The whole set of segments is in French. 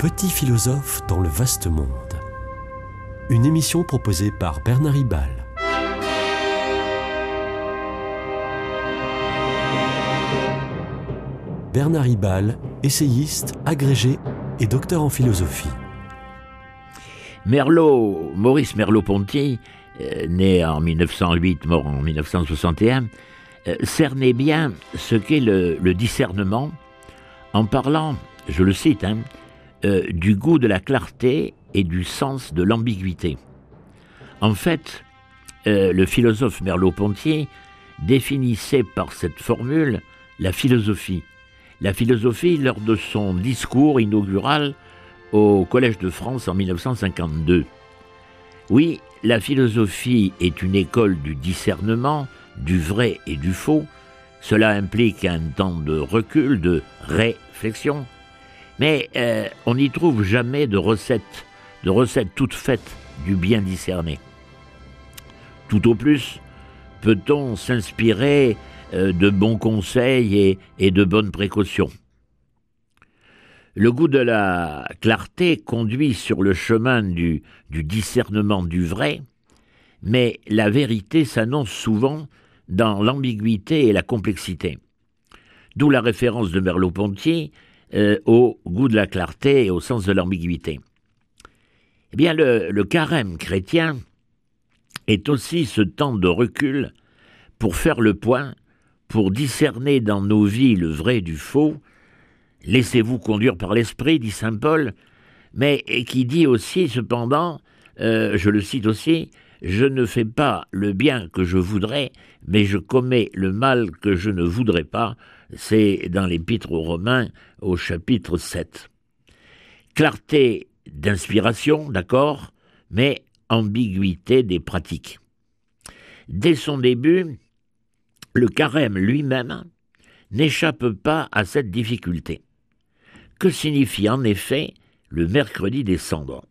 petit philosophe dans le vaste monde. Une émission proposée par Bernard Ribal. Bernard Ribal, essayiste, agrégé et docteur en philosophie. Merleau, Maurice Merleau-Ponty, euh, né en 1908, mort en 1961, euh, cernait bien ce qu'est le, discernement en parlant, je le cite, hein, euh, du goût de la clarté et du sens de l'ambiguïté. En fait, le philosophe Merleau-Ponty définissait par cette formule la philosophie. La philosophie lors de son discours inaugural au Collège de France en 1952. Oui, la philosophie est une école du discernement, du vrai et du faux. Cela implique un temps de recul, de réflexion. Mais euh, on n'y trouve jamais de recettes, de recettes toutes faites du bien discerné. Tout au plus, peut-on s'inspirer euh, de bons conseils et de bonnes précautions. Le goût de la clarté conduit sur le chemin du, discernement du vrai, mais la vérité s'annonce souvent dans l'ambiguïté et la complexité. D'où la référence de Merleau-Ponty euh, au goût de la clarté et au sens de l'ambiguïté. Eh bien, le, carême chrétien est aussi ce temps de recul pour faire le point, pour discerner dans nos vies le vrai du faux, Laissez-vous conduire par l'esprit, dit saint Paul, mais qui dit aussi, cependant, euh, je le cite aussi, je ne fais pas le bien que je voudrais, mais je commets le mal que je ne voudrais pas. C'est dans l'Épître aux Romains au chapitre 7. Clarté d'inspiration, d'accord, mais ambiguïté des pratiques. Dès son début, le carême lui-même n'échappe pas à cette difficulté. Que signifie en effet le mercredi des cendres?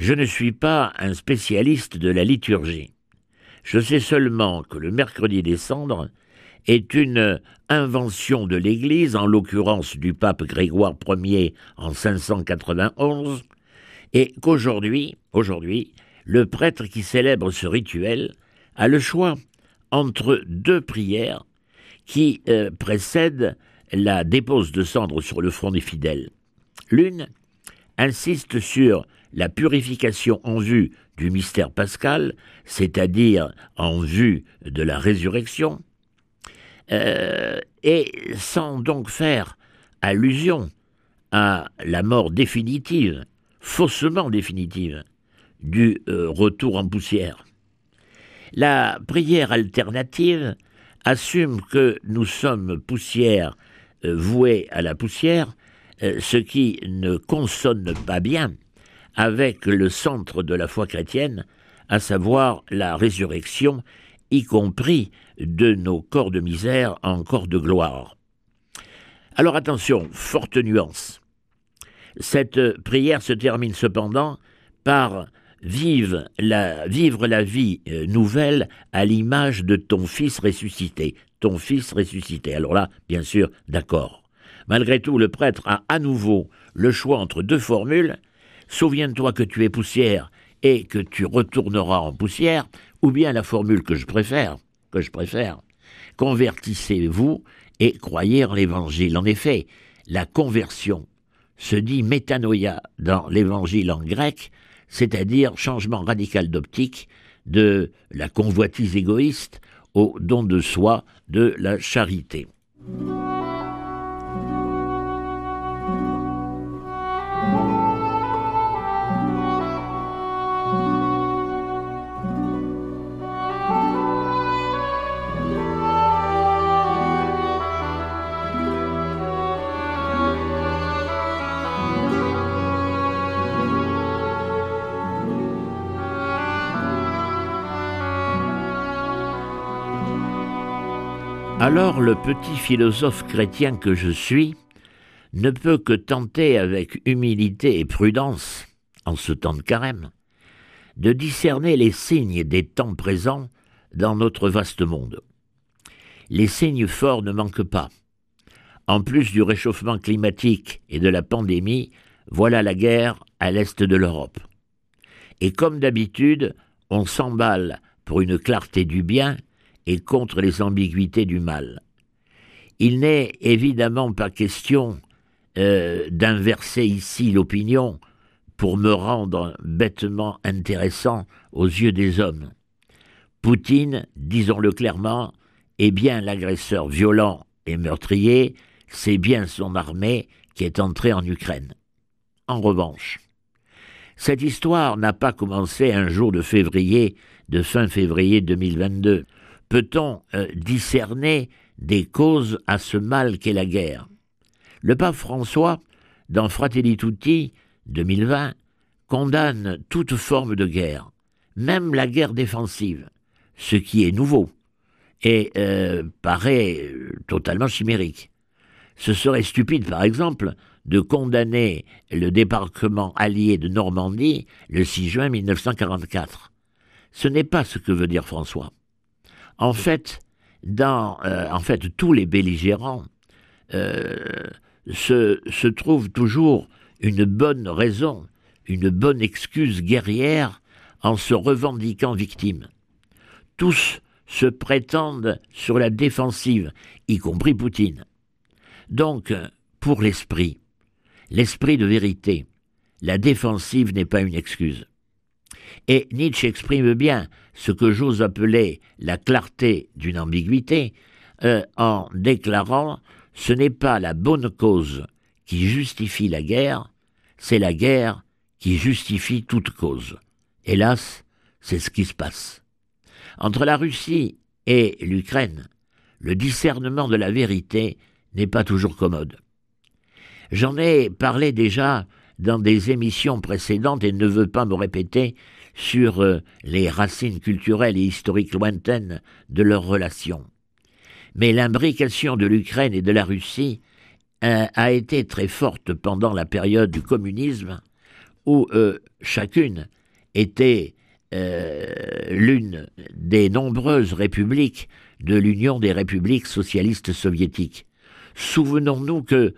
Je ne suis pas un spécialiste de la liturgie. Je sais seulement que le mercredi des cendres est une invention de l'Église, en l'occurrence du pape Grégoire Ier en 591, et qu'aujourd'hui, aujourd'hui, le prêtre qui célèbre ce rituel a le choix entre deux prières qui euh, précèdent la dépose de cendres sur le front des fidèles. L'une insiste sur la purification en vue du mystère pascal, c'est-à-dire en vue de la résurrection, euh, et sans donc faire allusion à la mort définitive, faussement définitive, du euh, retour en poussière. La prière alternative assume que nous sommes poussière euh, voué à la poussière, ce qui ne consonne pas bien avec le centre de la foi chrétienne, à savoir la résurrection, y compris de nos corps de misère en corps de gloire. Alors attention, forte nuance. Cette prière se termine cependant par Vive la, vivre la vie euh, nouvelle à l'image de ton Fils ressuscité ton fils ressuscité. Alors là, bien sûr, d'accord. Malgré tout, le prêtre a à nouveau le choix entre deux formules. Souviens-toi que tu es poussière et que tu retourneras en poussière, ou bien la formule que je préfère, que je préfère. Convertissez-vous et croyez en l'évangile. En effet, la conversion se dit métanoïa dans l'évangile en grec, c'est-à-dire changement radical d'optique de la convoitise égoïste au don de soi de la charité. Alors le petit philosophe chrétien que je suis ne peut que tenter avec humilité et prudence, en ce temps de carême, de discerner les signes des temps présents dans notre vaste monde. Les signes forts ne manquent pas. En plus du réchauffement climatique et de la pandémie, voilà la guerre à l'est de l'Europe. Et comme d'habitude, on s'emballe pour une clarté du bien et contre les ambiguïtés du mal. Il n'est évidemment pas question euh, d'inverser ici l'opinion pour me rendre bêtement intéressant aux yeux des hommes. Poutine, disons-le clairement, est bien l'agresseur violent et meurtrier, c'est bien son armée qui est entrée en Ukraine. En revanche, cette histoire n'a pas commencé un jour de février, de fin février 2022. Peut-on euh, discerner des causes à ce mal qu'est la guerre? Le pape François, dans Fratelli Tutti 2020, condamne toute forme de guerre, même la guerre défensive, ce qui est nouveau et euh, paraît euh, totalement chimérique. Ce serait stupide, par exemple, de condamner le débarquement allié de Normandie le 6 juin 1944. Ce n'est pas ce que veut dire François. En fait, dans, euh, tous les belligérants se, se trouvent toujours une bonne raison, une bonne excuse guerrière en se revendiquant victime. Tous se prétendent sur la défensive, y compris Poutine. Donc, pour l'esprit, l'esprit de vérité, la défensive n'est pas une excuse. Et Nietzsche exprime bien ce que j'ose appeler la clarté d'une ambiguïté euh, en déclarant ce n'est pas la bonne cause qui justifie la guerre, c'est la guerre qui justifie toute cause. Hélas, c'est ce qui se passe. Entre la Russie et l'Ukraine, le discernement de la vérité n'est pas toujours commode. J'en ai parlé déjà dans des émissions précédentes et ne veux pas me répéter sur euh, les racines culturelles et historiques lointaines de leurs relations. Mais l'imbrication de l'Ukraine et de la Russie euh, a été très forte pendant la période du communisme, où euh, chacune était l'une des nombreuses républiques de l'Union des républiques socialistes soviétiques. Souvenons-nous que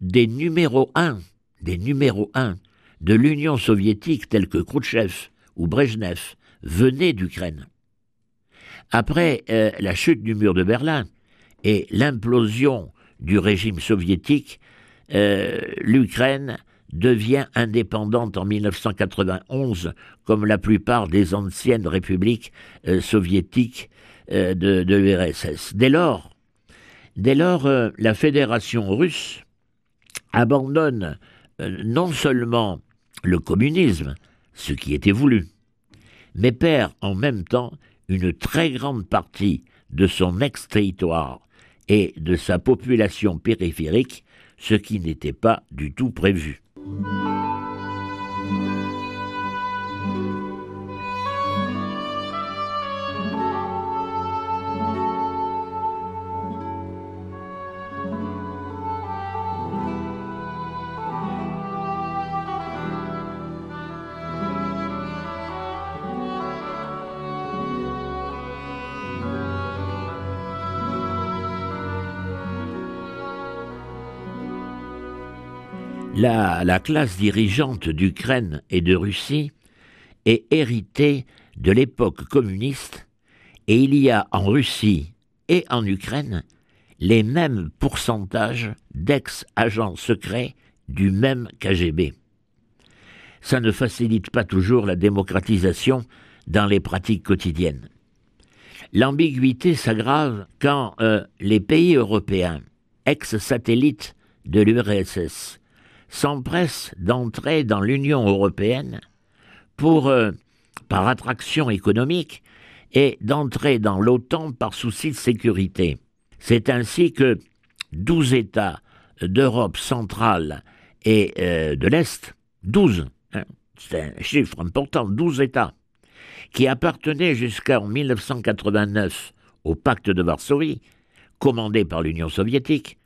des numéros 1, des numéros 1 de l'Union soviétique tels que Khrouchtchev ou Brejnev venaient d'Ukraine. Après euh, la chute du mur de Berlin et l'implosion du régime soviétique, euh, l'Ukraine devient indépendante en 1991, comme la plupart des anciennes républiques euh, soviétiques euh, de, l'URSS. Dès lors, la Fédération russe abandonne non seulement le communisme, ce qui était voulu, mais perd en même temps une très grande partie de son ex-territoire et de sa population périphérique, ce qui n'était pas du tout prévu. La, classe dirigeante d'Ukraine et de Russie est héritée de l'époque communiste et il y a en Russie et en Ukraine les mêmes pourcentages d'ex-agents secrets du même KGB. Ça ne facilite pas toujours la démocratisation dans les pratiques quotidiennes. L'ambiguïté s'aggrave quand euh, les pays européens, ex-satellites de l'URSS, s'empresse d'entrer dans l'Union européenne pour, euh, par attraction économique et d'entrer dans l'OTAN par souci de sécurité. C'est ainsi que douze États d'Europe centrale et euh, de l'Est, douze, hein, c'est un chiffre important, douze États, qui appartenaient jusqu'en 1989 au pacte de Varsovie, commandé par l'Union soviétique,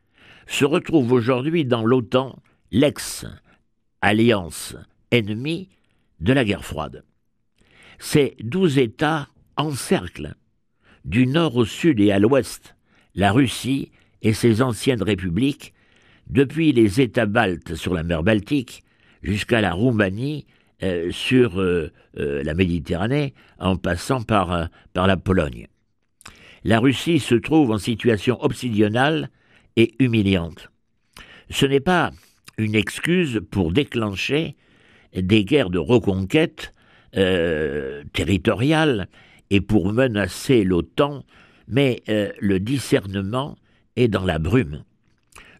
se retrouvent aujourd'hui dans l'OTAN l'ex-alliance ennemie de la guerre froide. Ces douze États encerclent, du nord au sud et à l'ouest, la Russie et ses anciennes républiques, depuis les États baltes sur la mer Baltique jusqu'à la Roumanie euh, sur euh, la Méditerranée en passant par, par la Pologne. La Russie se trouve en situation obsidionale et humiliante. Ce n'est pas une excuse pour déclencher des guerres de reconquête territoriale et pour menacer l'OTAN, mais le discernement est dans la brume.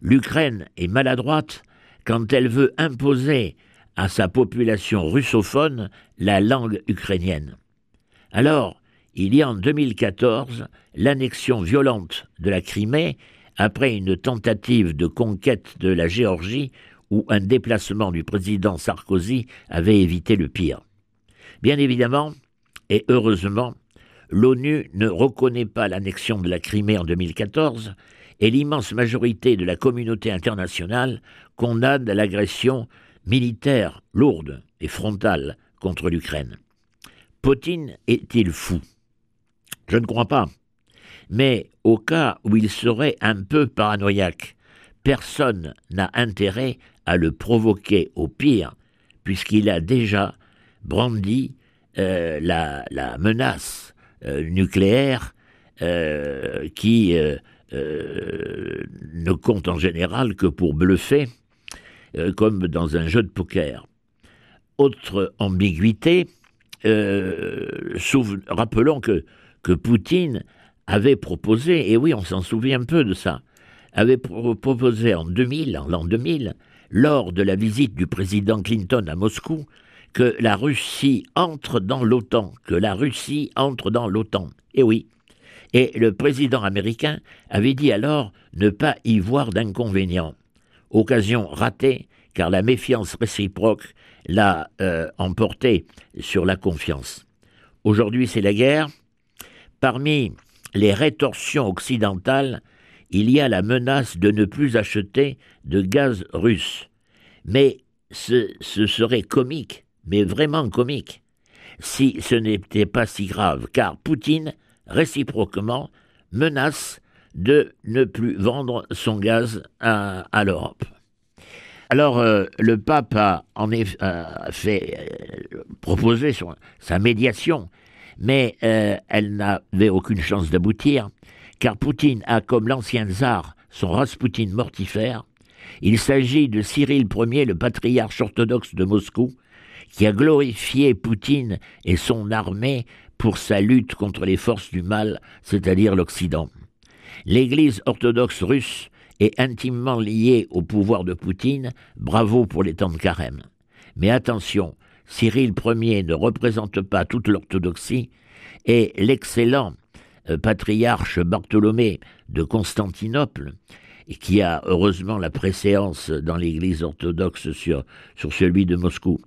L'Ukraine est maladroite quand elle veut imposer à sa population russophone la langue ukrainienne. Alors, il y a en 2014 l'annexion violente de la Crimée après une tentative de conquête de la Géorgie où un déplacement du président Sarkozy avait évité le pire. Bien évidemment, et heureusement, l'ONU ne reconnaît pas l'annexion de la Crimée en 2014 et l'immense majorité de la communauté internationale condamne l'agression militaire lourde et frontale contre l'Ukraine. Poutine est-il fou? Je ne crois pas. Mais au cas où il serait un peu paranoïaque, personne n'a intérêt à le provoquer au pire, puisqu'il a déjà brandi euh, la, menace euh, nucléaire euh, qui ne compte en général que pour bluffer, comme dans un jeu de poker. Autre ambiguïté, rappelons que, que Poutine avait proposé, et oui, on s'en souvient un peu de ça, avait proposé en 2000, en l'an 2000, lors de la visite du président Clinton à Moscou, que la Russie entre dans l'OTAN, que la Russie entre dans l'OTAN. Et oui, et le président américain avait dit alors ne pas y voir d'inconvénient. Occasion ratée, car la méfiance réciproque l'a euh, emporté sur la confiance. Aujourd'hui, c'est la guerre. Parmi les rétorsions occidentales, il y a la menace de ne plus acheter de gaz russe. Mais ce, serait comique, mais vraiment comique, si ce n'était pas si grave, car Poutine réciproquement, menace de ne plus vendre son gaz à, l'Europe. Alors, euh, le pape a en fait euh, sa médiation, mais euh, elle n'avait aucune chance d'aboutir, car Poutine a comme l'ancien tsar son Rasputin mortifère. Il s'agit de Cyril Ier, le patriarche orthodoxe de Moscou, qui a glorifié Poutine et son armée pour sa lutte contre les forces du mal, c'est-à-dire l'Occident. L'Église orthodoxe russe est intimement liée au pouvoir de Poutine, bravo pour les temps de carême. Mais attention, Cyril Ier ne représente pas toute l'orthodoxie, et l'excellent euh, patriarche Bartholomé de Constantinople, qui a heureusement la préséance dans l'Église orthodoxe sur, sur celui de Moscou.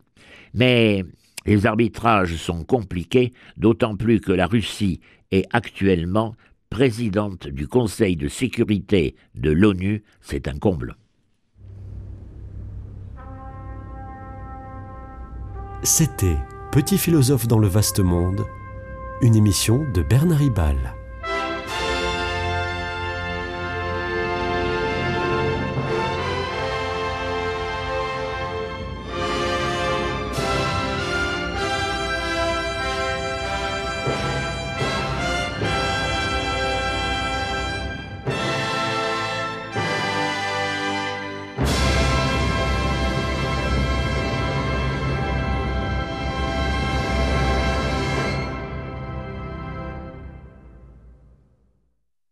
Mais les arbitrages sont compliqués, d'autant plus que la Russie est actuellement présidente du Conseil de sécurité de l'ONU, c'est un comble. C'était Petit philosophe dans le vaste monde, une émission de Bernard Ribal.